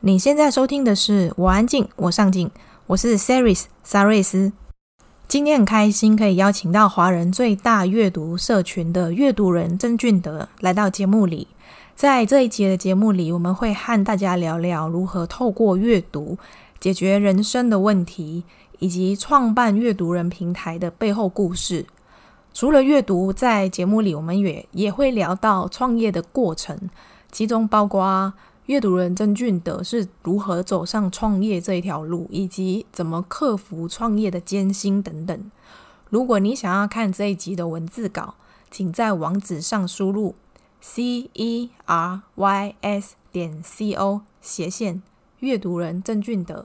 你现在收听的是我安静，我上进，我是 Saris 萨瑞斯。今天很开心可以邀请到华人最大阅读社群的阅读人曾俊德来到节目里。在这一集的节目里，我们会和大家聊聊如何透过阅读解决人生的问题，以及创办阅读人平台的背后故事。除了阅读，在节目里我们也也会聊到创业的过程，其中包括。阅读人曾俊德是如何走上创业这一条路，以及怎么克服创业的艰辛等等。如果你想要看这一集的文字稿，请在网址上输入 c e r y s 点 c o 斜线阅读人曾俊德。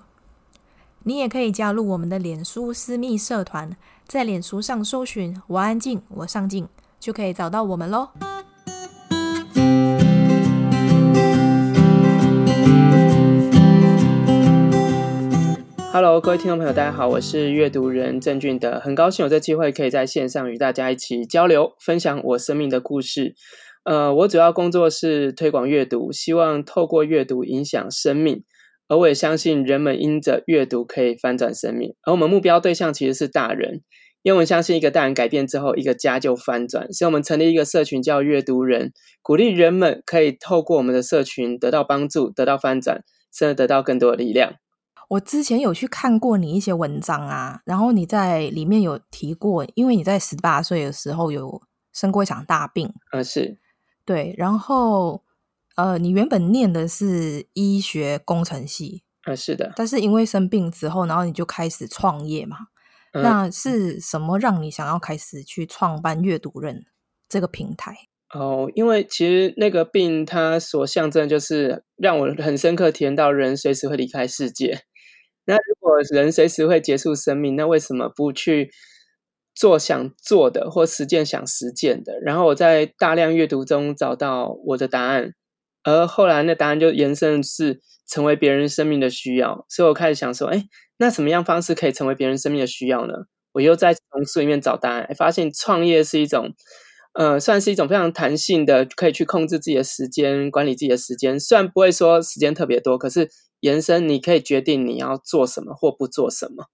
你也可以加入我们的脸书私密社团，在脸书上搜寻“我安静，我上进”，就可以找到我们喽。Hello，各位听众朋友，大家好，我是阅读人郑俊德，很高兴有这机会可以在线上与大家一起交流，分享我生命的故事。呃，我主要工作是推广阅读，希望透过阅读影响生命，而我也相信人们因着阅读可以翻转生命。而我们目标对象其实是大人，因为我们相信一个大人改变之后，一个家就翻转。所以我们成立一个社群叫阅读人，鼓励人们可以透过我们的社群得到帮助，得到翻转，甚至得到更多的力量。我之前有去看过你一些文章啊，然后你在里面有提过，因为你在十八岁的时候有生过一场大病，嗯，是，对，然后呃，你原本念的是医学工程系，嗯，是的，但是因为生病之后，然后你就开始创业嘛，嗯，那是什么让你想要开始去创办阅读人这个平台？哦，因为其实那个病它所象征就是让我很深刻体验到人随时会离开世界。那如果人随时会结束生命，那为什么不去做想做的，或实践想实践的？然后我在大量阅读中找到我的答案，而后来那答案就延伸是成为别人生命的需要。所以我开始想说，哎，那什么样方式可以成为别人生命的需要呢？我又在从书里面找答案，发现创业是一种，呃，算是一种非常弹性的，可以去控制自己的时间，管理自己的时间。虽然不会说时间特别多，可是。延伸，你可以决定你要做什么或不做什么，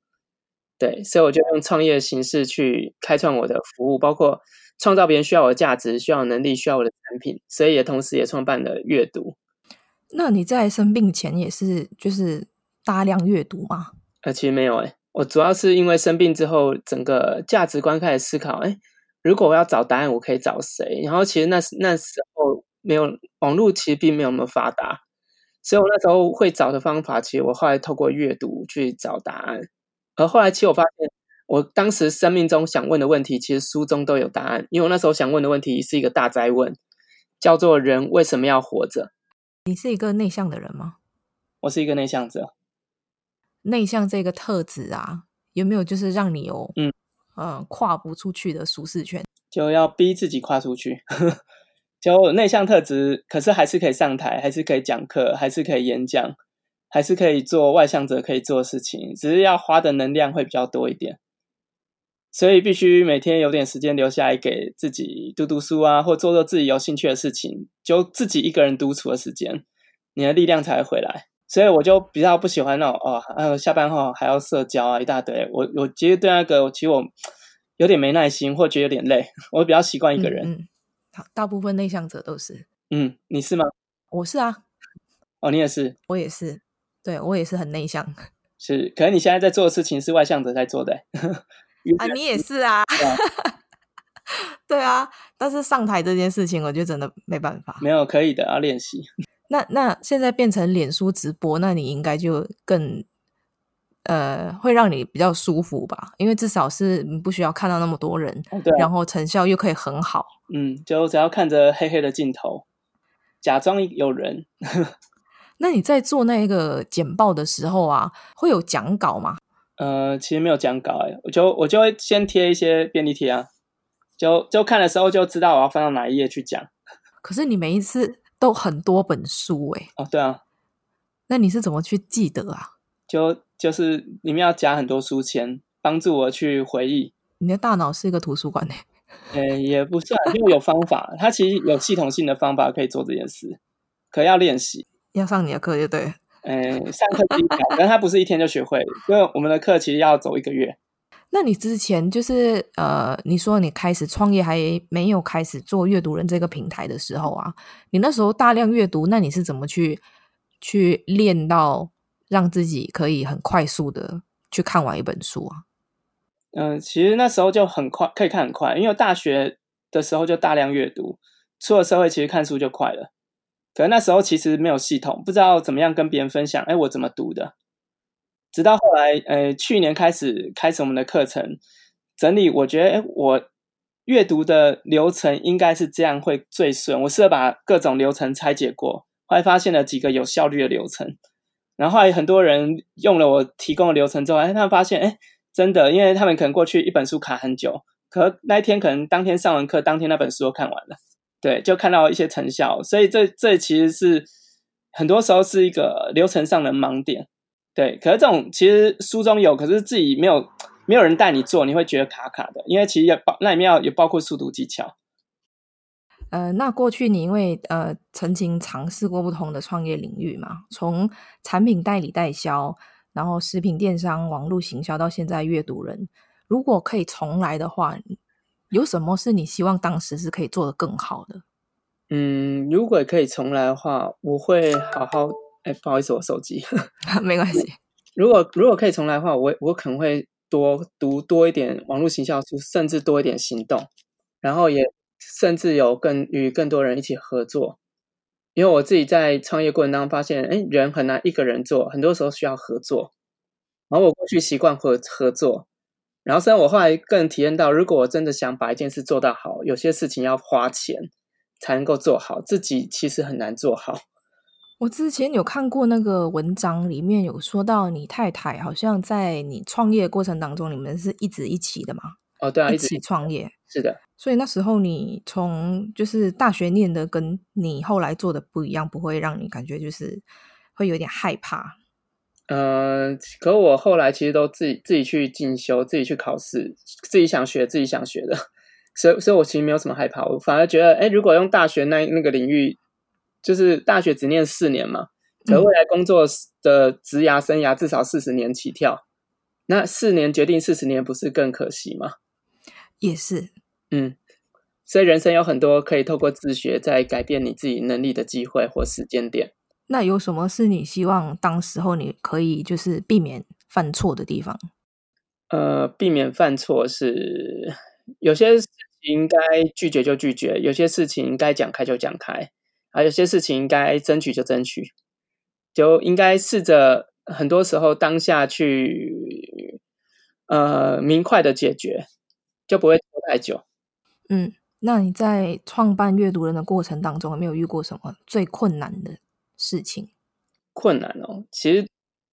对，所以我就用创业的形式去开创我的服务，包括创造别人需要我的价值、需要能力、需要我的产品，所以也同时也创办了阅读。那你在生病前也是就是大量阅读吗？呃，其实没有诶，我主要是因为生病之后，整个价值观开始思考，诶，如果我要找答案，我可以找谁？然后其实那那时候没有网络，其实并没有那么发达。所以我那时候会找的方法，其实我后来透过阅读去找答案。而后来，其实我发现，我当时生命中想问的问题，其实书中都有答案。因为我那时候想问的问题是一个大哉问，叫做“人为什么要活着？”你是一个内向的人吗？我是一个内向者。内向这个特质啊，有没有就是让你有嗯呃跨不出去的舒适圈？就要逼自己跨出去。就内向特质，可是还是可以上台，还是可以讲课，还是可以演讲，还是可以做外向者可以做的事情，只是要花的能量会比较多一点。所以必须每天有点时间留下来给自己读读书啊，或做做自己有兴趣的事情，就自己一个人独处的时间，你的力量才会回来。所以我就比较不喜欢那种哦，还有下班后还要社交啊，一大堆。我我其实对那个，其实我有点没耐心，或觉得有点累。我比较习惯一个人。大部分内向者都是，嗯，你是吗？我是啊，哦，你也是，我也是，对，我也是很内向，是，可能你现在在做的事情是外向者在做的，啊，你也是啊，对啊，但是上台这件事情，我就真的没办法，没有，可以的，要练习。那那现在变成脸书直播，那你应该就更。呃，会让你比较舒服吧，因为至少是不需要看到那么多人，哦对啊，然后成效又可以很好。嗯，就只要看着黑黑的镜头，假装有人。那你在做那个简报的时候啊，会有讲稿吗？呃，其实没有讲稿哎，我就我就会先贴一些便利贴啊，就就看的时候就知道我要翻到哪一页去讲。可是你每一次都很多本书哎。哦，对啊。那你是怎么去记得啊？就就是里面要夹很多书签，帮助我去回忆。你的大脑是一个图书馆呢？嗯，也不算，因为有方法。它其实有系统性的方法可以做这件事，可要练习。要上你的课就对。嗯，上课第一条，但它不是一天就学会，因为我们的课其实要走一个月。那你之前就是呃，你说你开始创业还没有开始做阅读人这个平台的时候啊，你那时候大量阅读，那你是怎么去去练到让自己可以很快速的去看完一本书啊？嗯、其实那时候就很快，可以看很快，因为大学的时候就大量阅读，出了社会其实看书就快了。可那时候其实没有系统，不知道怎么样跟别人分享。哎，我怎么读的？直到后来，呃，去年开始开始我们的课程整理，我觉得，哎，我阅读的流程应该是这样会最顺。我试着把各种流程拆解过，后来发现了几个有效率的流程。然后后来很多人用了我提供的流程之后，哎，他们发现，哎，真的，因为他们可能过去一本书卡很久，可那一天可能当天上完课，当天那本书都看完了。对，就看到一些成效，所以这这其实是很多时候是一个流程上的盲点。对，可是这种其实书中有，可是自己没有没有人带你做，你会觉得卡卡的。因为其实也包那里面要也包括速读技巧。呃，那过去你因为呃曾经尝试过不同的创业领域嘛，从产品代理代销，然后食品电商、网络行销，到现在阅读人，如果可以重来的话。有什么是你希望当时是可以做得更好的？嗯，如果可以重来的话，我会好好。哎，不好意思，我手机 没关系。如果如果可以重来的话，我我可能会多读多一点网络行销书，甚至多一点行动，然后也甚至有更与更多人一起合作。因为我自己在创业过程当中发现，哎，人很难一个人做，很多时候需要合作。然后我过去习惯合合作。然后，虽然我后来更体验到，如果我真的想把一件事做到好，有些事情要花钱才能够做好，自己其实很难做好。我之前有看过那个文章，里面有说到你太太好像在你创业过程当中，你们是一直一起的吗？哦，对啊，一起创业，是的。所以那时候你从就是大学念的，跟你后来做的不一样，不会让你感觉就是会有点害怕。呃，可我后来其实都自己自己去进修，自己去考试，自己想学自己想学的，所以所以我其实没有什么害怕，我反而觉得，哎，如果用大学那那个领域，就是大学只念四年嘛，可未来工作的职涯生涯至少四十年起跳，那四年决定四十年，不是更可惜吗？也是，嗯，所以人生有很多可以透过自学在改变你自己能力的机会或时间点。那有什么是你希望当时候你可以就是避免犯错的地方？呃，避免犯错是有些事情应该拒绝就拒绝，有些事情应该讲开就讲开，还有些事情应该争取就争取，就应该试着很多时候当下去呃明快的解决，就不会拖太久。嗯，那你在创办阅读人的过程当中，有没有遇过什么最困难的事情？困难哦，其实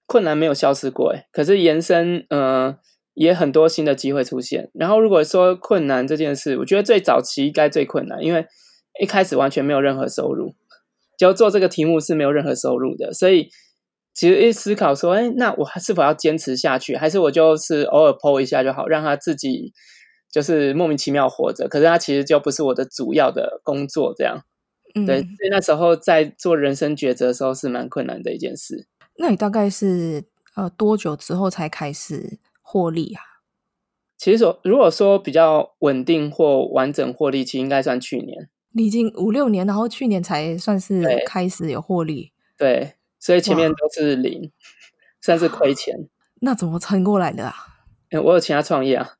困难没有消失过诶，可是延伸，呃，也很多新的机会出现。然后如果说困难这件事，我觉得最早期应该最困难，因为一开始完全没有任何收入，就做这个题目是没有任何收入的，所以其实一思考说，哎，那我是否要坚持下去，还是我就是偶尔 po 一下就好，让他自己就是莫名其妙活着？可是它其实就不是我的主要的工作，这样。嗯，对，所以那时候在做人生抉择的时候是蛮困难的一件事。那你大概是呃多久之后才开始获利啊？其实说，如果说比较稳定或完整获利，其实应该算去年。你已经五六年，然后去年才算是开始有获利。对，对，所以前面都是零，算是亏钱。那怎么撑过来的啊？我有其他创业啊。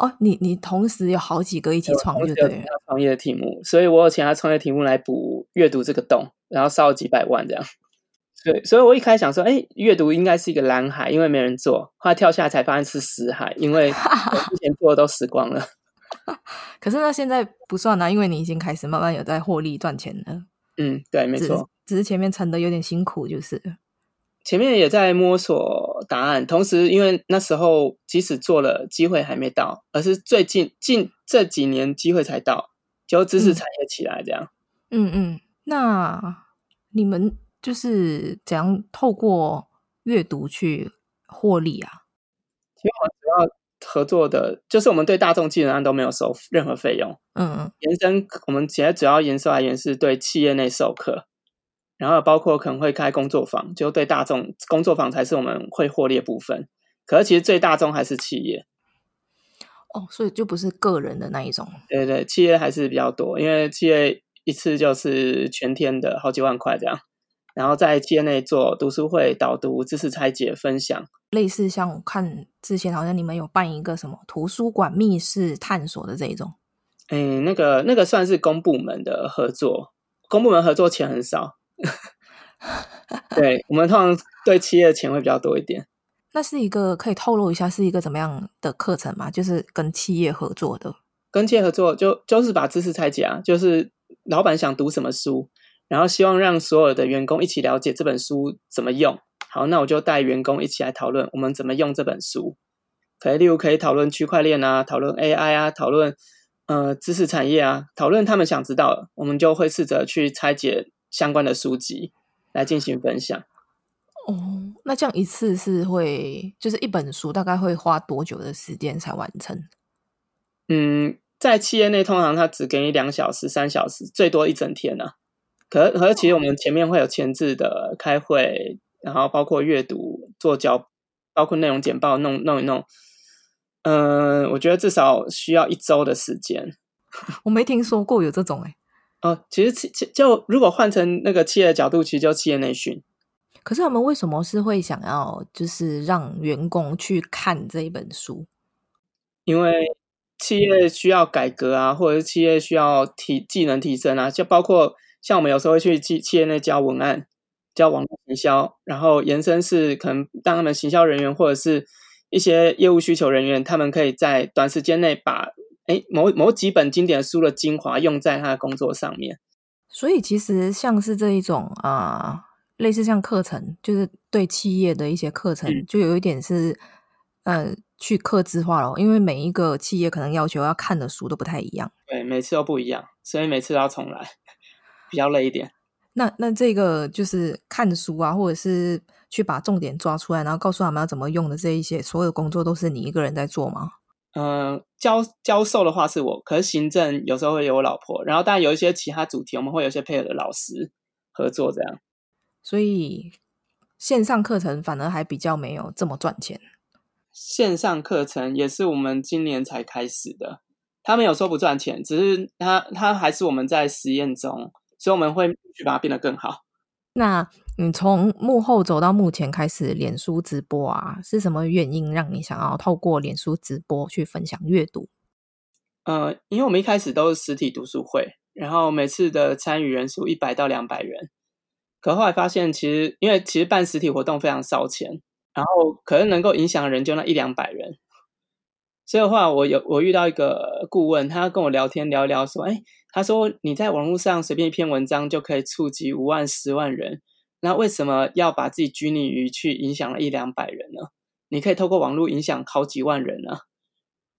哦，你你同时有好几个一起创业，对，对创业的题目，所以我有其他创业题目来补阅读这个洞，然后烧几百万这样。对，所以我一开始想说，哎，阅读应该是一个蓝海，因为没人做。后来跳下来才发现是死海，因为我之前做的都死光了。可是那现在不算啦，因为你已经开始慢慢有在获利赚钱了。嗯，对，没错，只是前面撑的有点辛苦，就是。前面也在摸索答案，同时因为那时候即使做了，机会还没到，而是最近近这几年机会才到，就知识产业起来这样。嗯嗯，那你们就是怎样透过阅读去获利啊？其实我们主要合作的就是我们对大众基本上都没有收任何费用。嗯嗯，延伸我们现在主要延伸来源是对企业内授课。然后包括可能会开工作坊，就对大众工作坊才是我们会获利的部分。可是其实最大众还是企业。哦，所以就不是个人的那一种。对对，企业还是比较多，因为企业一次就是全天的好几万块这样。然后在企业内做读书会、导读、知识拆解、分享，类似像我看之前好像你们有办一个什么图书馆密室探索的这一种。嗯，那个那个算是公部门的合作，公部门合作钱很少。对，我们通常对企业的钱会比较多一点。那是一个可以透露一下是一个怎么样的课程吗？就是跟企业合作的，跟企业合作就就是把知识拆解啊，就是老板想读什么书，然后希望让所有的员工一起了解这本书怎么用。好，那我就带员工一起来讨论我们怎么用这本书。可以，例如可以讨论区块链啊，讨论 AI 啊，讨论呃知识产业啊，讨论他们想知道的，我们就会试着去拆解相关的书籍来进行分享。哦，那这样一次是会，就是一本书大概会花多久的时间才完成？嗯，在企业内通常他只给你两小时、三小时，最多一整天呢、啊。可可是其实我们前面会有前置的开会，然后包括阅读、做交，包括内容简报弄弄一弄。嗯、呃，我觉得至少需要一周的时间。我没听说过有这种哎、欸。哦，其实企就如果换成那个企业的角度，其实就企业内训。可是他们为什么是会想要就是让员工去看这一本书？因为企业需要改革啊，或者是企业需要提技能提升啊，就包括像我们有时候会去企企业内教文案、教网络行销，然后延伸是可能当他们行销人员或者是一些业务需求人员，他们可以在短时间内把诶某某几本经典书的精华用在他的工作上面。所以其实像是这一种啊。类似像课程，就是对企业的一些课程，嗯、就有一点是，呃，去客制化了，因为每一个企业可能要求要看的书都不太一样，对，每次都不一样，所以每次都要重来，比较累一点。那那这个就是看书啊，或者是去把重点抓出来，然后告诉他们要怎么用的这一些，所有的工作都是你一个人在做吗？嗯、呃，教教授的话是我，可是行政有时候会有我老婆，然后当然有一些其他主题，我们会有一些配合的老师合作这样。所以线上课程反而还比较没有这么赚钱。线上课程也是我们今年才开始的，他没有说不赚钱，只是他他还是我们在实验中，所以我们会去把它变得更好。那你从幕后走到目前开始脸书直播啊，是什么原因让你想要透过脸书直播去分享阅读？呃，因为我们一开始都是实体读书会，然后每次的参与人数一百到两百人。可后来发现，其实因为其实办实体活动非常烧钱，然后可能能够影响人就那一两百人，所以的话，我有我遇到一个顾问，他跟我聊天聊一聊，说，哎，他说你在网络上随便一篇文章就可以触及五万、十万人，那为什么要把自己拘泥于去影响了一两百人呢？你可以透过网络影响好几万人啊！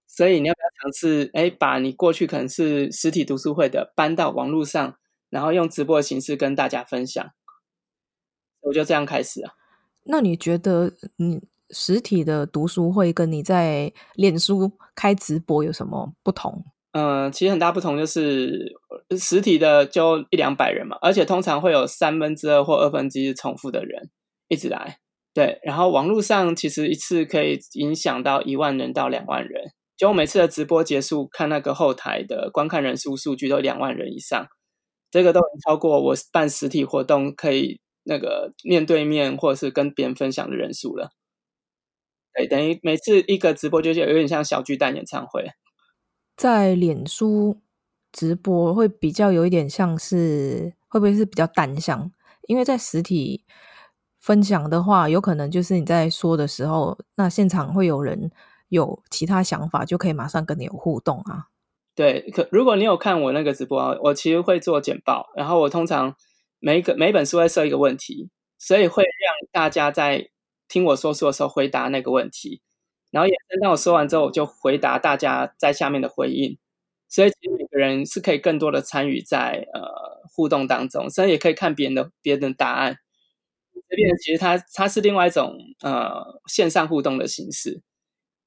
所以你要不要尝试，哎，把你过去可能是实体读书会的搬到网络上，然后用直播的形式跟大家分享？我就这样开始啊。那你觉得，你实体的读书会跟你在脸书开直播有什么不同？嗯、其实很大不同就是实体的就一两百人嘛，而且通常会有三分之二或二分之一重复的人一直来。对，然后网络上其实一次可以影响到一万人到两万人。就我每次的直播结束，看那个后台的观看人数数据都两万人以上，这个都超过我办实体活动可以。那个面对面或者是跟别人分享的人数了，对，等于每次一个直播就是有点像小巨蛋演唱会。在脸书直播会比较有一点像是，会不会是比较单向？因为在实体分享的话，有可能就是你在说的时候，那现场会有人有其他想法，就可以马上跟你有互动啊。对，可如果你有看我那个直播啊，我其实会做简报，然后我通常。每个每本书会设一个问题，所以会让大家在听我说书的时候回答那个问题，然后也当我说完之后，我就回答大家在下面的回应。所以其实每个人是可以更多的参与在呃互动当中，甚至也可以看别人的别人的答案。这边其实它它是另外一种呃线上互动的形式，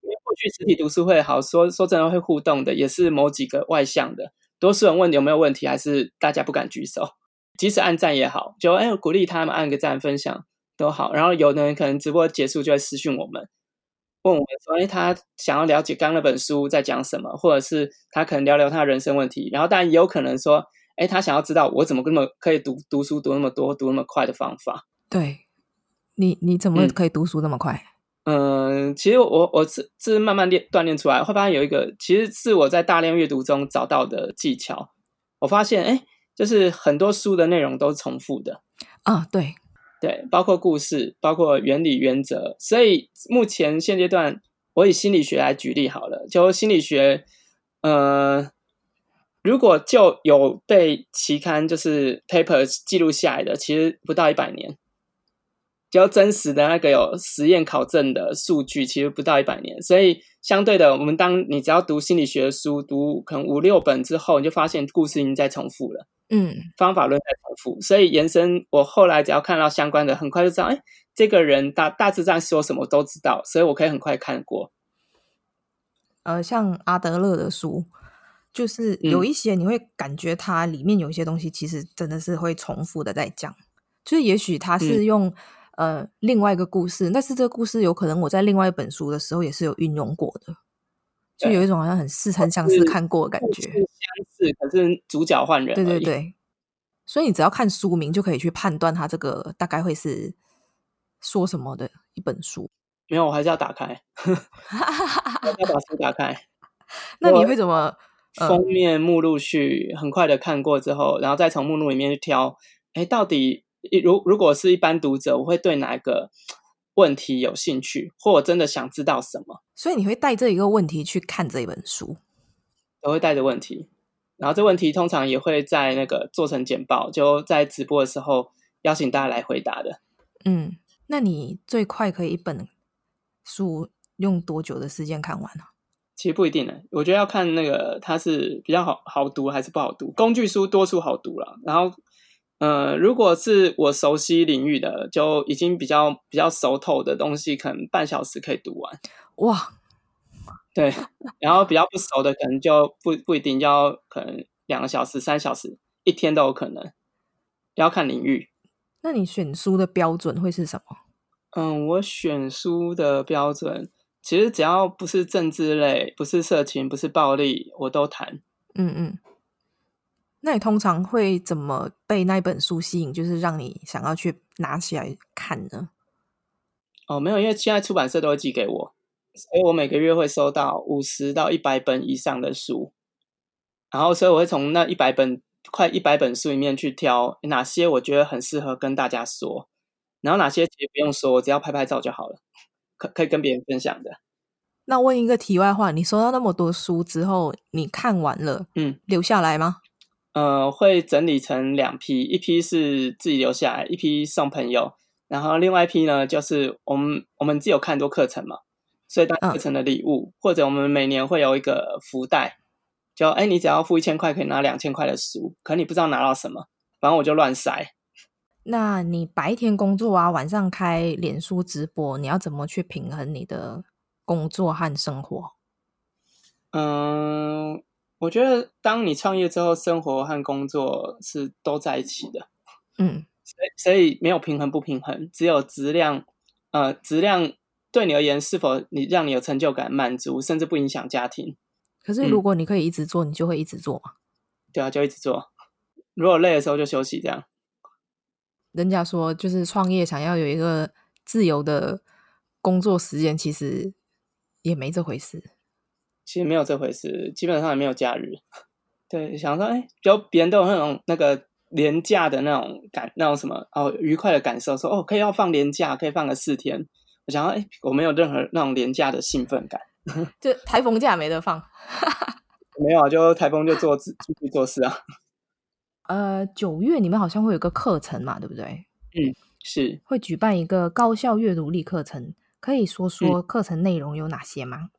因为过去实体读书会好说说真的会互动的，也是某几个外向的，多数人问有没有问题，还是大家不敢举手。即使按赞也好，就哎鼓励他们按个赞、分享都好。然后有的人可能直播结束就会私讯我们，问我们说，哎，他想要了解刚那本书在讲什么，或者是他可能聊聊他的人生问题。然后当然也有可能说，哎，他想要知道我怎么那么可以读读书读那么多、读那么快的方法。对，你你怎么可以读书那么快？嗯，其实我我是是慢慢练锻炼出来，会发现有一个其实是我在大量阅读中找到的技巧。我发现，哎，就是很多书的内容都是重复的啊，对对，包括故事，包括原理原则。所以目前现阶段，我以心理学来举例好了，就心理学，呃，如果就有被期刊就是 papers 记录下来的，其实不到一百年。比较真实的那个有实验考证的数据，其实不到一百年，所以相对的，我们当你只要读心理学书，读可能五六本之后，你就发现故事已经在重复了，嗯，方法论在重复，所以延伸，我后来只要看到相关的，很快就知道，哎，这个人大大致上说什么都知道，所以我可以很快看过。呃，像阿德勒的书，就是有一些你会感觉它里面有一些东西，其实真的是会重复的在讲，就是也许他是用。呃，另外一个故事，但是这个故事有可能我在另外一本书的时候也是有运用过的，就有一种好像很似曾相识看过的感觉。相似，可是主角换人。对对对，所以你只要看书名就可以去判断它这个大概会是说什么的一本书。没有，我还是要打开，我要把书打开。那你会怎么？封面目录序很快的看过之后，然后再从目录里面去挑，哎，到底。如如果是一般读者，我会对哪个问题有兴趣，或我真的想知道什么？所以你会带这一个问题去看这一本书，我会带着问题，然后这问题通常也会在那个做成简报，就在直播的时候邀请大家来回答的。嗯，那你最快可以一本书用多久的时间看完呢？其实不一定呢，我觉得要看那个它是比较好好读还是不好读。工具书多数好读了，然后。呃，如果是我熟悉领域的，就已经比较比较熟透的东西，可能半小时可以读完。哇，对，然后比较不熟的，可能就不不一定要，可能两个小时、三小时、一天都有可能，要看领域。那你选书的标准会是什么？嗯，我选书的标准，其实只要不是政治类、不是色情、不是暴力，我都谈。嗯嗯。那你通常会怎么被那本书吸引？就是让你想要去拿起来看呢？哦，没有，因为现在出版社都会寄给我，所以我每个月会收到五十到一百本以上的书，然后所以我会从那一百本快一百本书里面去挑哪些我觉得很适合跟大家说，然后哪些其实不用说，我只要拍拍照就好了，可可以跟别人分享的。那问一个题外话，你收到那么多书之后，你看完了，嗯，留下来吗？呃，会整理成两批，一批是自己留下来，一批送朋友，然后另外一批呢，就是我们我们自己有看很多课程嘛，所以当课程的礼物，嗯，或者我们每年会有一个福袋，就哎，你只要付一千块可以拿两千块的书，可你不知道拿到什么，反正我就乱塞。那你白天工作啊，晚上开脸书直播，你要怎么去平衡你的工作和生活？嗯。我觉得，当你创业之后，生活和工作是都在一起的，嗯，所以所以没有平衡不平衡，只有质量，呃，质量对你而言是否你让你有成就感、满足，甚至不影响家庭。可是如果你可以一直做，嗯，你就会一直做嘛？对啊，就一直做。如果累的时候就休息，这样。人家说，就是创业想要有一个自由的工作时间，其实也没这回事。其实没有这回事，基本上也没有假日。对，想说，哎，就别人都有那种那个廉价的那种感，那种什么哦，愉快的感受，说哦，可以要放年假，可以放个四天。我想说，哎，我没有任何那种廉价的兴奋感，就台风假没得放。没有啊，就台风就做继续做事啊。呃，九月你们好像会有个课程嘛，对不对？嗯，是会举办一个高效阅读力课程，可以说说课程内容有哪些吗？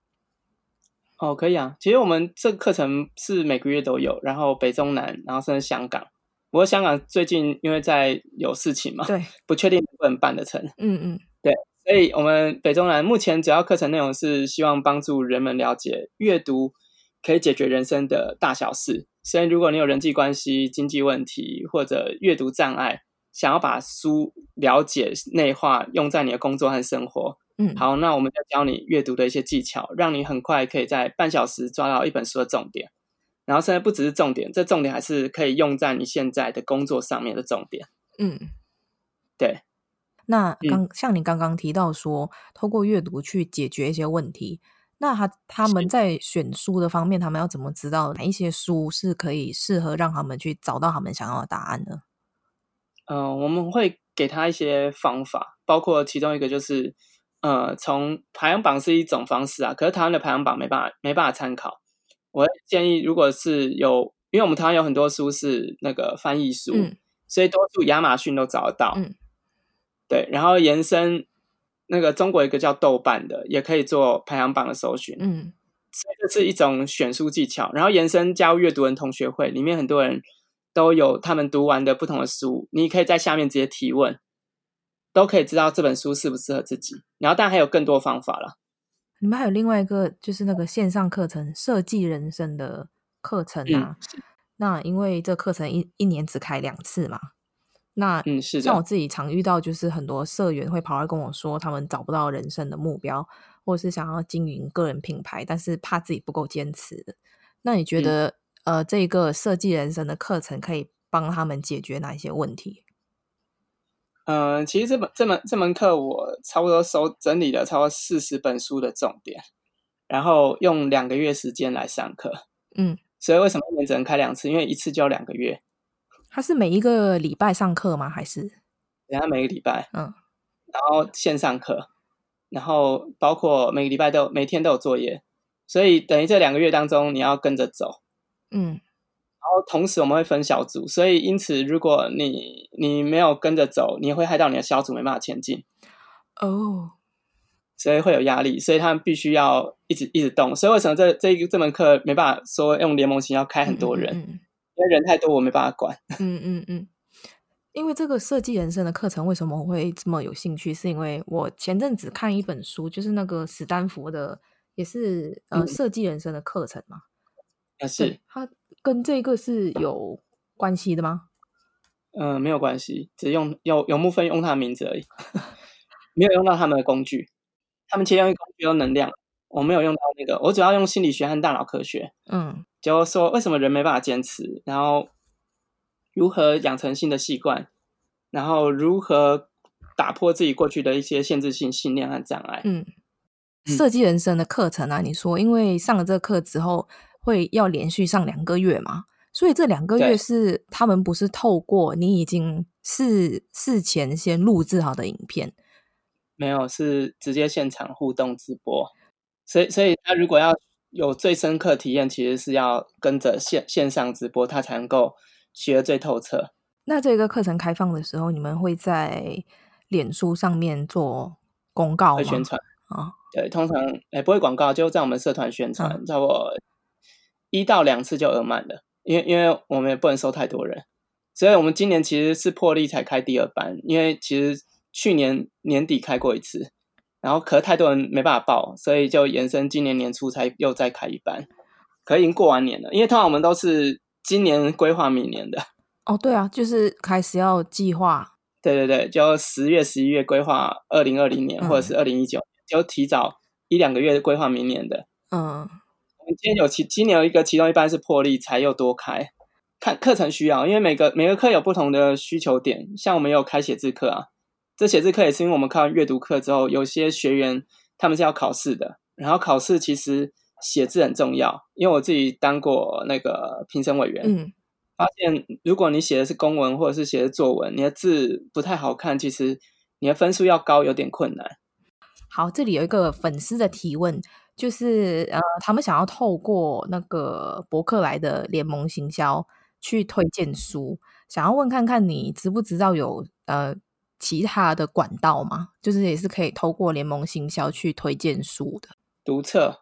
嗯哦，可以啊。其实我们这个课程是每个月都有，然后北中南，然后甚至香港。不过香港最近因为在有事情嘛，对，不确定能不能办得成。嗯嗯，对。所以我们北中南目前主要课程内容是希望帮助人们了解阅读可以解决人生的大小事，所以如果你有人际关系、经济问题或者阅读障碍，想要把书了解内化，用在你的工作和生活，嗯，好，那我们就教你阅读的一些技巧，让你很快可以在半小时抓到一本书的重点，然后现在不只是重点，这重点还是可以用在你现在的工作上面的重点。嗯，对。那刚、嗯、像你刚刚提到说，透过阅读去解决一些问题，那他他们在选书的方面，他们要怎么知道哪一些书是可以适合让他们去找到他们想要的答案呢？嗯、呃，我们会给他一些方法，包括其中一个就是，呃，从排行榜是一种方式啊，可是台湾的排行榜没办法没办法参考。我建议，如果是有，因为我们台湾有很多书是那个翻译书，嗯、所以多数亚马逊都找得到。嗯对，然后延伸那个中国一个叫豆瓣的，也可以做排行榜的搜寻。嗯，这是一种选书技巧。然后延伸加入阅读人同学会，里面很多人都有他们读完的不同的书，你可以在下面直接提问，都可以知道这本书适不适合自己。然后，但还有更多方法了。你们还有另外一个就是那个线上课程设计人生的课程啊？嗯、那因为这课程一一年只开两次嘛。那嗯，是像我自己常遇到，就是很多社员会跑来跟我说，他们找不到人生的目标，或者是想要经营个人品牌，但是怕自己不够坚持。那你觉得，嗯、呃，这个设计人生的课程可以帮他们解决哪一些问题？嗯、呃，其实这本这门这门课我差不多收整理了超过四十本书的重点，然后用两个月时间来上课。嗯，所以为什么一年只能开两次？因为一次就要两个月。他是每一个礼拜上课吗？还是？等下每个礼拜，嗯，然后线上课，然后包括每个礼拜都每天都有作业，所以等于这两个月当中你要跟着走，嗯，然后同时我们会分小组，所以因此如果你你没有跟着走，你会害到你的小组没办法前进，哦，所以会有压力，所以他们必须要一直一直动，所以为什么这这这门课没办法说用联盟型要开很多人？嗯嗯嗯因为人太多，我没办法管。嗯嗯嗯，因为这个设计人生的课程为什么我会这么有兴趣？是因为我前阵子看一本书，就是那个史丹佛的，也是呃设计人生的课程嘛。啊，是。它跟这个是有关系的吗？嗯、呃，没有关系，只用有有部分用他的名字而已，没有用到他们的工具。他们其中一个工具用能量，我没有用到那个，我主要用心理学和大脑科学。嗯。就说为什么人没办法坚持，然后如何养成新的习惯，然后如何打破自己过去的一些限制性信念和障碍。嗯，设计人生的课程啊，你说因为上了这个课之后会要连续上两个月嘛，所以这两个月是他们不是透过你已经事事前先录制好的影片，没有，是直接现场互动直播，所以所以他如果要。有最深刻体验，其实是要跟着线线上直播，他才能够学得最透彻。那这个课程开放的时候，你们会在脸书上面做公告宣传啊？哦、对，通常也不会广告，就在我们社团宣传，差不多一到两次就额满了，因为因为我们也不能收太多人，所以我们今年其实是破例才开第二班，因为其实去年年底开过一次。然后可是太多人没办法报，所以就延伸今年年初才又再开一班，可已经过完年了。因为通常我们都是今年规划明年的。哦，对啊，就是开始要计划。对对对，就十月、十一月规划二零二零年，嗯、或者是二零一九，就提早一两个月规划明年的。嗯，我们今天有其今年有一个其中一班是破例才又多开，看课程需要，因为每个每个课有不同的需求点，像我们有开写字课啊。这写字课也是因为我们看完阅读课之后，有些学员他们是要考试的，然后考试其实写字很重要，因为我自己当过那个评审委员，嗯，发现如果你写的是公文或者是写的作文，你的字不太好看，其实你的分数要高有点困难。好，这里有一个粉丝的提问，就是呃，他们想要透过那个博客来的联盟行销去推荐书，想要问看看你知不知道有呃。其他的管道吗？就是也是可以透过联盟行销去推荐书的。读册，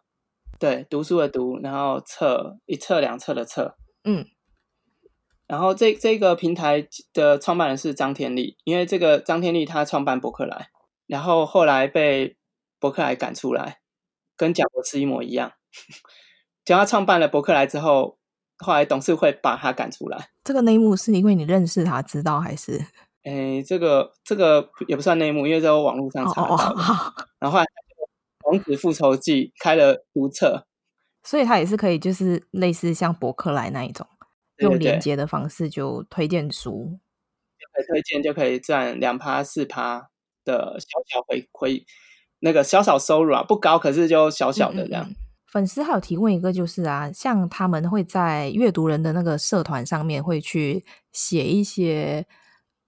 对，读书的读，然后册一册两册的册，嗯。然后这这个平台的创办人是张天丽，因为这个张天丽他创办博客来，然后后来被博客来赶出来，跟贾伯斯一模一样。就他创办了博客来之后，后来董事会把他赶出来。这个内幕是因为你认识他知道还是？哎，这个这个也不算内幕，因为在我网络上查到的。Oh, oh, oh. 然后后来《王子复仇记》开了读册，所以他也是可以，就是类似像博客来那一种，对对对，用连接的方式就推荐书，推荐就可以赚两趴四趴的小小回馈，那个小小收入啊，不高，可是就小小的这样。嗯嗯粉丝还有提问一个，就是啊，像他们会在阅读人的那个社团上面会去写一些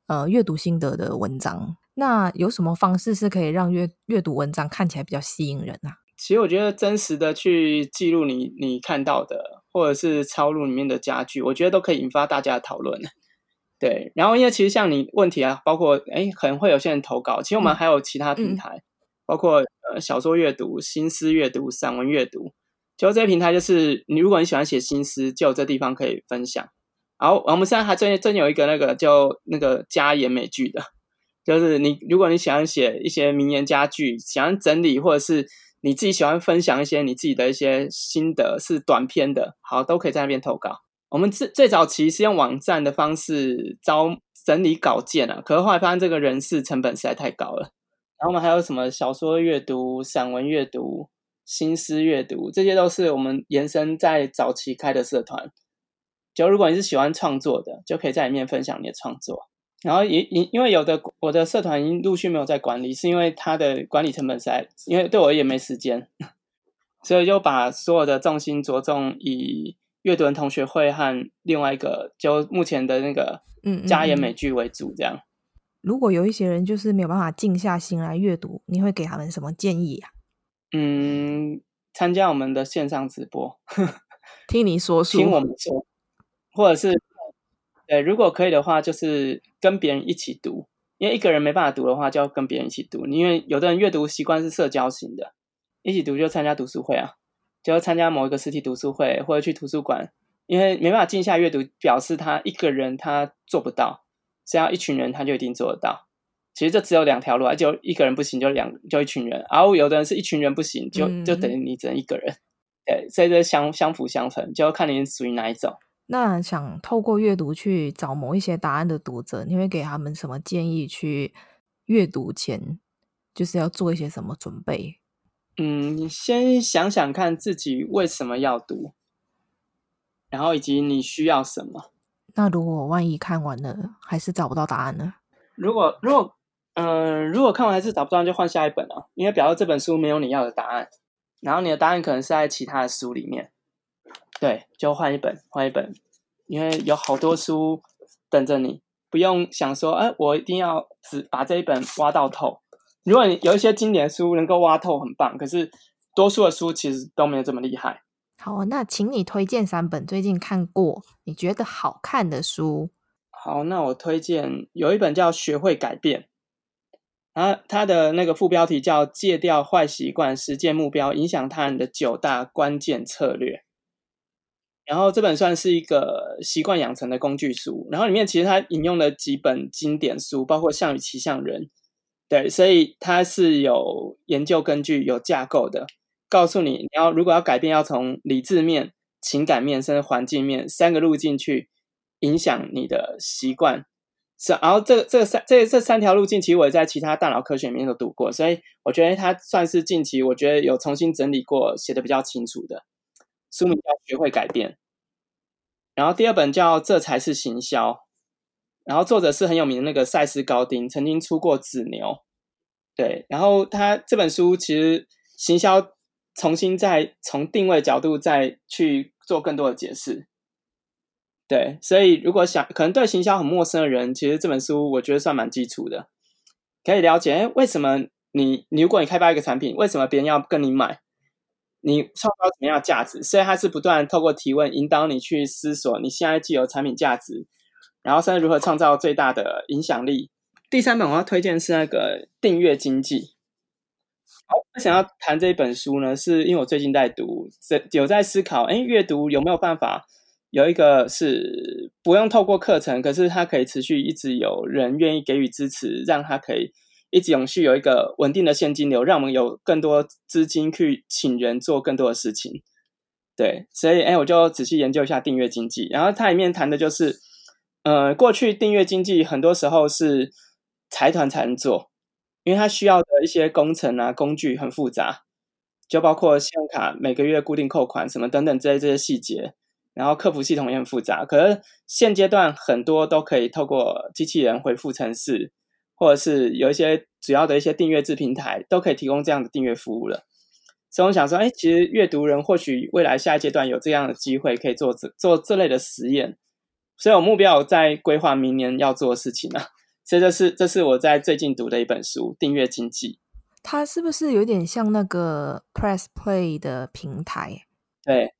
呃阅读心得的文章。那有什么方式是可以让阅阅读文章看起来比较吸引人啊？其实我觉得真实的去记录你你看到的，或者是抄录里面的家具，我觉得都可以引发大家的讨论。对，然后因为其实像你问题啊，包括诶可能会有些人投稿，其实我们还有其他平台。包括呃小说阅读、新诗阅读、散文阅读，就这些平台，就是你如果你喜欢写新诗，就有这地方可以分享。然后我们现在还真真有一个那个叫那个佳言美句的，就是你如果你喜欢写一些名言佳句，喜欢整理，或者是你自己喜欢分享一些你自己的一些心得，是短篇的，好，都可以在那边投稿。我们最最早期是用网站的方式招整理稿件啊，可是后来发现这个人事成本实在太高了。然后我们还有什么小说阅读、散文阅读、新诗阅读，这些都是我们延伸在早期开的社团。就如果你是喜欢创作的，就可以在里面分享你的创作。然后因因因为有的我的社团已经陆续没有在管理，是因为它的管理成本在，因为对我也没时间，所以就把所有的重心着重以阅读人同学会和另外一个就目前的那个佳言美剧为主，这样。如果有一些人就是没有办法静下心来阅读，你会给他们什么建议啊？嗯，参加我们的线上直播，听你说书，听我们说，或者是，对，如果可以的话，就是跟别人一起读，因为一个人没办法读的话，就要跟别人一起读。因为有的人阅读习惯是社交型的，一起读就参加读书会啊，就要参加某一个实体读书会，或者去图书馆，因为没办法静下阅读，表示他一个人他做不到。只要一群人，他就一定做得到。其实这只有两条路啊，就一个人不行，就两就一群人。然后有的人是一群人不行，就就等于你只能一个人。对，所以这相相辅相成，就要看你属于哪一种。那想透过阅读去找某一些答案的读者，你会给他们什么建议？去阅读前就是要做一些什么准备？嗯，你先想想看自己为什么要读，然后以及你需要什么。那如果万一看完了还是找不到答案呢？如果如果嗯、如果看完还是找不到，就换下一本了，因为表示这本书没有你要的答案，然后你的答案可能是在其他的书里面。对，就换一本，换一本，因为有好多书等着你，不用想说，哎，我一定要只把这一本挖到透。如果你有一些经典书能够挖透，很棒。可是多数的书其实都没有这么厉害。好，那请你推荐三本最近看过你觉得好看的书。好，那我推荐有一本叫《学会改变》，啊，它的那个副标题叫“戒掉坏习惯，实践目标，影响他人的九大关键策略”。然后这本算是一个习惯养成的工具书，然后里面其实它引用了几本经典书，包括《项羽骑象人》，对，所以它是有研究根据、有架构的。告诉你，你要如果要改变，要从理智面、情感面，甚至环境面三个路径去影响你的习惯。是，然后这这三这这三条路径，其实我也在其他大脑科学里面都读过，所以我觉得它算是近期我觉得有重新整理过，写得比较清楚的。书名叫《学会改变》，然后第二本叫《这才是行销》，然后作者是很有名的那个塞斯·高丁，曾经出过《纸牛》。对，然后他这本书其实行销。重新再从定位角度再去做更多的解释，对，所以如果想可能对行销很陌生的人，其实这本书我觉得算蛮基础的，可以了解，哎，为什么你你如果你开发一个产品，为什么别人要跟你买？你创造什么样的价值？所以它是不断透过提问引导你去思索你现在既有产品价值，然后甚至如何创造最大的影响力。第三本我要推荐是那个订阅经济。好，我想要谈这一本书呢，是因为我最近在读，有在思考，哎，阅读有没有办法有一个是不用透过课程，可是它可以持续一直有人愿意给予支持，让它可以一直永续有一个稳定的现金流，让我们有更多资金去请人做更多的事情。对，所以哎，我就仔细研究一下订阅经济。然后它里面谈的就是，呃，过去订阅经济很多时候是财团才能做，因为它需要的一些工程啊、工具很复杂，就包括信用卡每个月固定扣款什么等等这些这些细节。然后客服系统也很复杂，可是现阶段很多都可以透过机器人回复程式，或者是有一些主要的一些订阅制平台都可以提供这样的订阅服务了。所以我想说，哎，其实阅读人或许未来下一阶段有这样的机会，可以做这做这类的实验。所以我目标在规划明年要做的事情啊。所以这是这是我在最近读的一本书《订阅经济》。它是不是有点像那个 Press Play 的平台？对，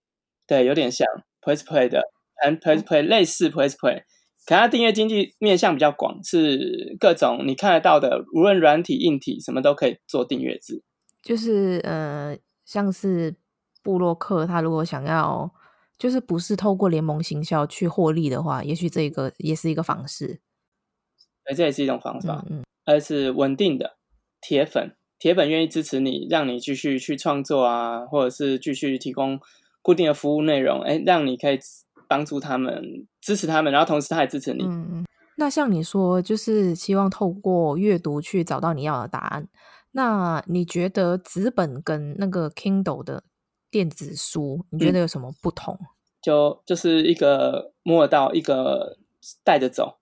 对，有点像 Press Play 的，嗯，Press Play 类似 Press Play，可它订阅经济面向比较广，是各种你看得到的，无论软体、硬体，什么都可以做订阅制。就是呃，像是布洛克，他如果想要，就是不是透过联盟行销去获利的话，也许这个也是一个方式。哎，这也是一种方法，嗯，而是稳定的铁粉，铁粉愿意支持你，让你继续去创作啊，或者是继续提供固定的服务内容，哎，让你可以帮助他们，支持他们，然后同时他也支持你。嗯嗯。那像你说，就是希望透过阅读去找到你要的答案。那你觉得纸本跟那个 Kindle 的电子书，你觉得有什么不同？嗯、就就是一个摸得到，一个带着走，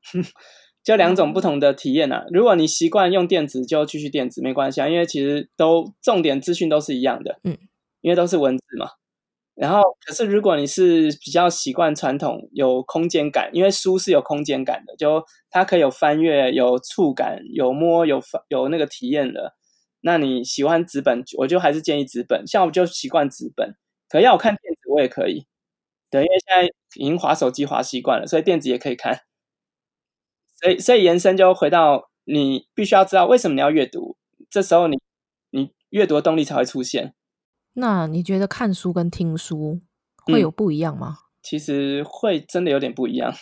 就两种不同的体验啊。如果你习惯用电子，就继续电子没关系啊，因为其实都重点资讯都是一样的，嗯，因为都是文字嘛。然后，可是如果你是比较习惯传统，有空间感，因为书是有空间感的，就它可以有翻阅、有触感、有摸、有有那个体验的。那你喜欢纸本，我就还是建议纸本。像我就习惯纸本，可要我看电子我也可以。对，因为现在已经滑手机滑习惯了，所以电子也可以看。所以，所以延伸就回到你必须要知道为什么你要阅读，这时候你你阅读的动力才会出现。那你觉得看书跟听书会有不一样吗？嗯，其实会真的有点不一样。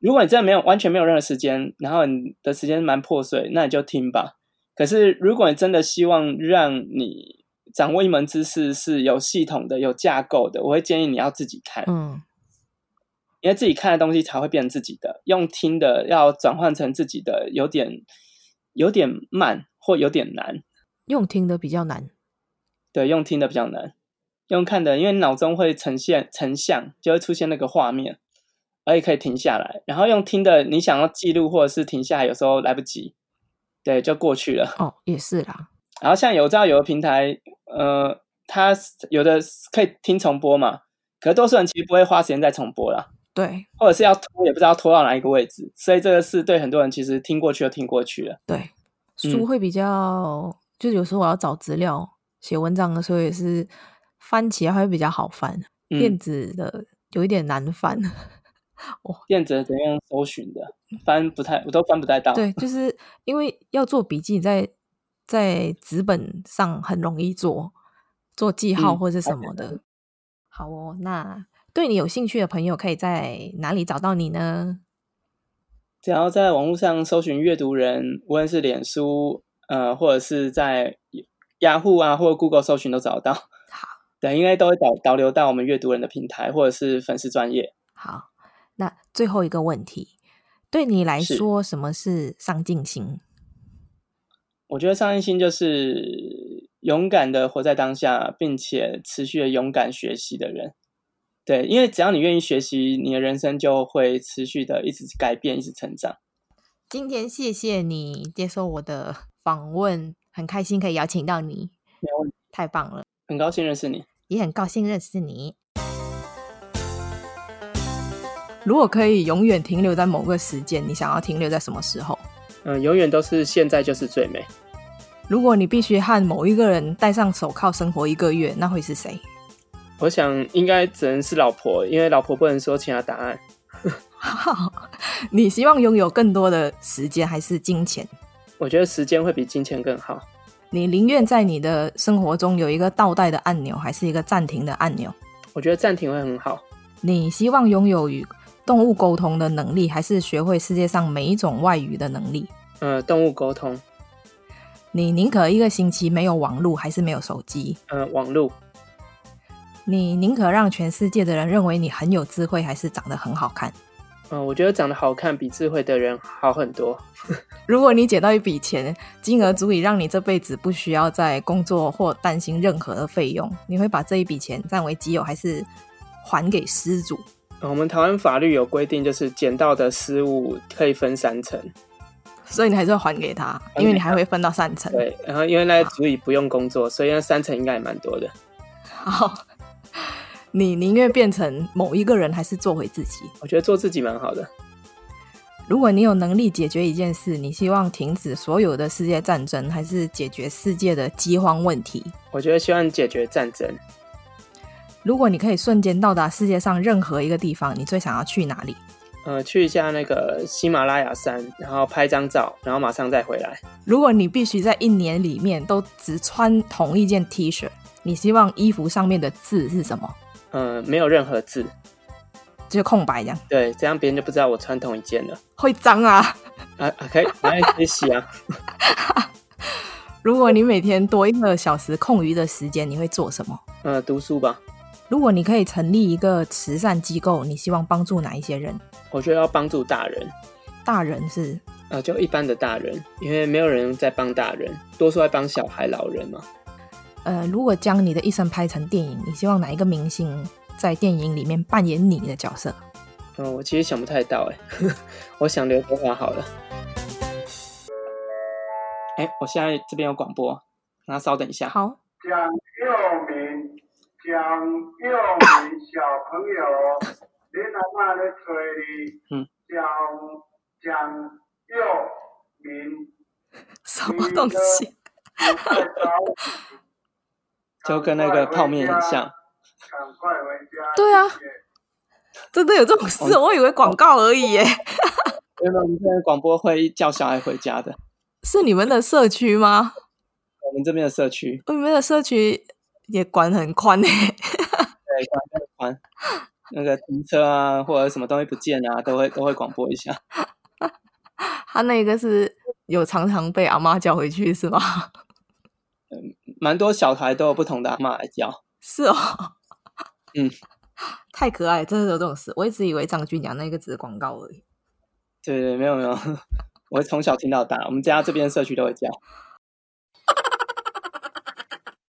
如果你真的没有完全没有任何时间，然后你的时间蛮破碎，那你就听吧。可是，如果你真的希望让你掌握一门知识是有系统的、有架构的，我会建议你要自己看，嗯，因为自己看的东西才会变成自己的。用听的要转换成自己的，有点有点慢或有点难。用听的比较难，对，用听的比较难。用看的，因为脑中会呈现成像，就会出现那个画面，而且可以停下来。然后用听的，你想要记录或者是停下来，有时候来不及。对，就过去了。哦，也是啦。然后像有知道有的平台，呃，它有的可以听重播嘛，可是多数人其实不会花时间再重播啦。对，或者是要拖，也不知道拖到哪一个位置，所以这个是对很多人其实听过去就听过去了。对，书会比较，嗯、就有时候我要找资料写文章的时候，也是翻起来会比较好翻。嗯、电子的有一点难翻。哦，电子怎样搜寻的？翻不太，我都翻不太到。对，就是因为要做笔记在，在在纸本上很容易做，做记号或者什么的。嗯、好哦，那对你有兴趣的朋友，可以在哪里找到你呢？只要在网络上搜寻阅读人，无论是脸书，呃，或者是在雅虎啊，或者 Google 搜寻都找得到。好，对，应该都会导导流到我们阅读人的平台，或者是粉丝专页。好。那最后一个问题，对你来说，什么是上进心？我觉得上进心就是勇敢的活在当下，并且持续的勇敢学习的人。对，因为只要你愿意学习，你的人生就会持续的一直改变，一直成长。今天谢谢你接受我的访问，很开心可以邀请到你，没问题，太棒了，很高兴认识你，也很高兴认识你。如果可以永远停留在某个时间，你想要停留在什么时候？嗯、呃，永远都是现在就是最美。如果你必须和某一个人戴上手铐生活一个月，那会是谁？我想应该只能是老婆，因为老婆不能说其他答案。你希望拥有更多的时间还是金钱？我觉得时间会比金钱更好。你宁愿在你的生活中有一个倒带的按钮，还是一个暂停的按钮？我觉得暂停会很好。你希望拥有与动物沟通的能力，还是学会世界上每一种外语的能力？呃，动物沟通。你宁可一个星期没有网络，还是没有手机？呃，网络。你宁可让全世界的人认为你很有智慧，还是长得很好看？嗯，我觉得长得好看比智慧的人好很多。如果你捡到一笔钱，金额足以让你这辈子不需要再工作或担心任何的费用，你会把这一笔钱占为己有，还是还给失主？我们台湾法律有规定，就是捡到的失物可以分三成，所以你还是要还给他，因为你还会分到三成。对，然后因为那足以不用工作，所以那三成应该也蛮多的。好。你宁愿变成某一个人，还是做回自己？我觉得做自己蛮好的。如果你有能力解决一件事，你希望停止所有的世界战争，还是解决世界的饥荒问题？我觉得希望解决战争。如果你可以瞬间到达世界上任何一个地方，你最想要去哪里？呃，去一下那个喜马拉雅山，然后拍张照，然后马上再回来。如果你必须在一年里面都只穿同一件 T 恤，你希望衣服上面的字是什么？嗯，没有任何字，就是空白这样。对，这样别人就不知道我穿同一件了。会脏啊！啊，可以，可以洗啊。如果你每天多一个小时空余的时间，你会做什么？嗯，读书吧。如果你可以成立一个慈善机构，你希望帮助哪一些人？我觉得要帮助大人。大人是？呃，就一般的大人，因为没有人在帮大人，多数在帮小孩、老人嘛。呃，如果将你的一生拍成电影，你希望哪一个明星在电影里面扮演你的角色？嗯、呃，我其实想不太到，哎，我想刘德华好了。哎，我现在这边有广播，那稍等一下。好。蒋佑明，蒋佑明小朋友，你阿妈在催你。嗯。蒋蒋佑铭。什么东西？就跟那个泡面很像。赶快回家。对啊，真的有这种事？我以为广告而已耶。原来我们现在广播会叫小孩回家的。是你们的社区吗？我们这边的社区。你们的社区也管很宽呢。对，管很宽。那个停车啊，或者什么东西不见啊，都会都会广播一下。他那个是有常常被阿妈叫回去是吗？嗯，蛮多小孩都有不同的阿妈来教，是哦，嗯，太可爱，真的有这种事。我一直以为张君阳那个只是广告而已。对对，没有没有，我从小听到大，我们家这边社区都会叫。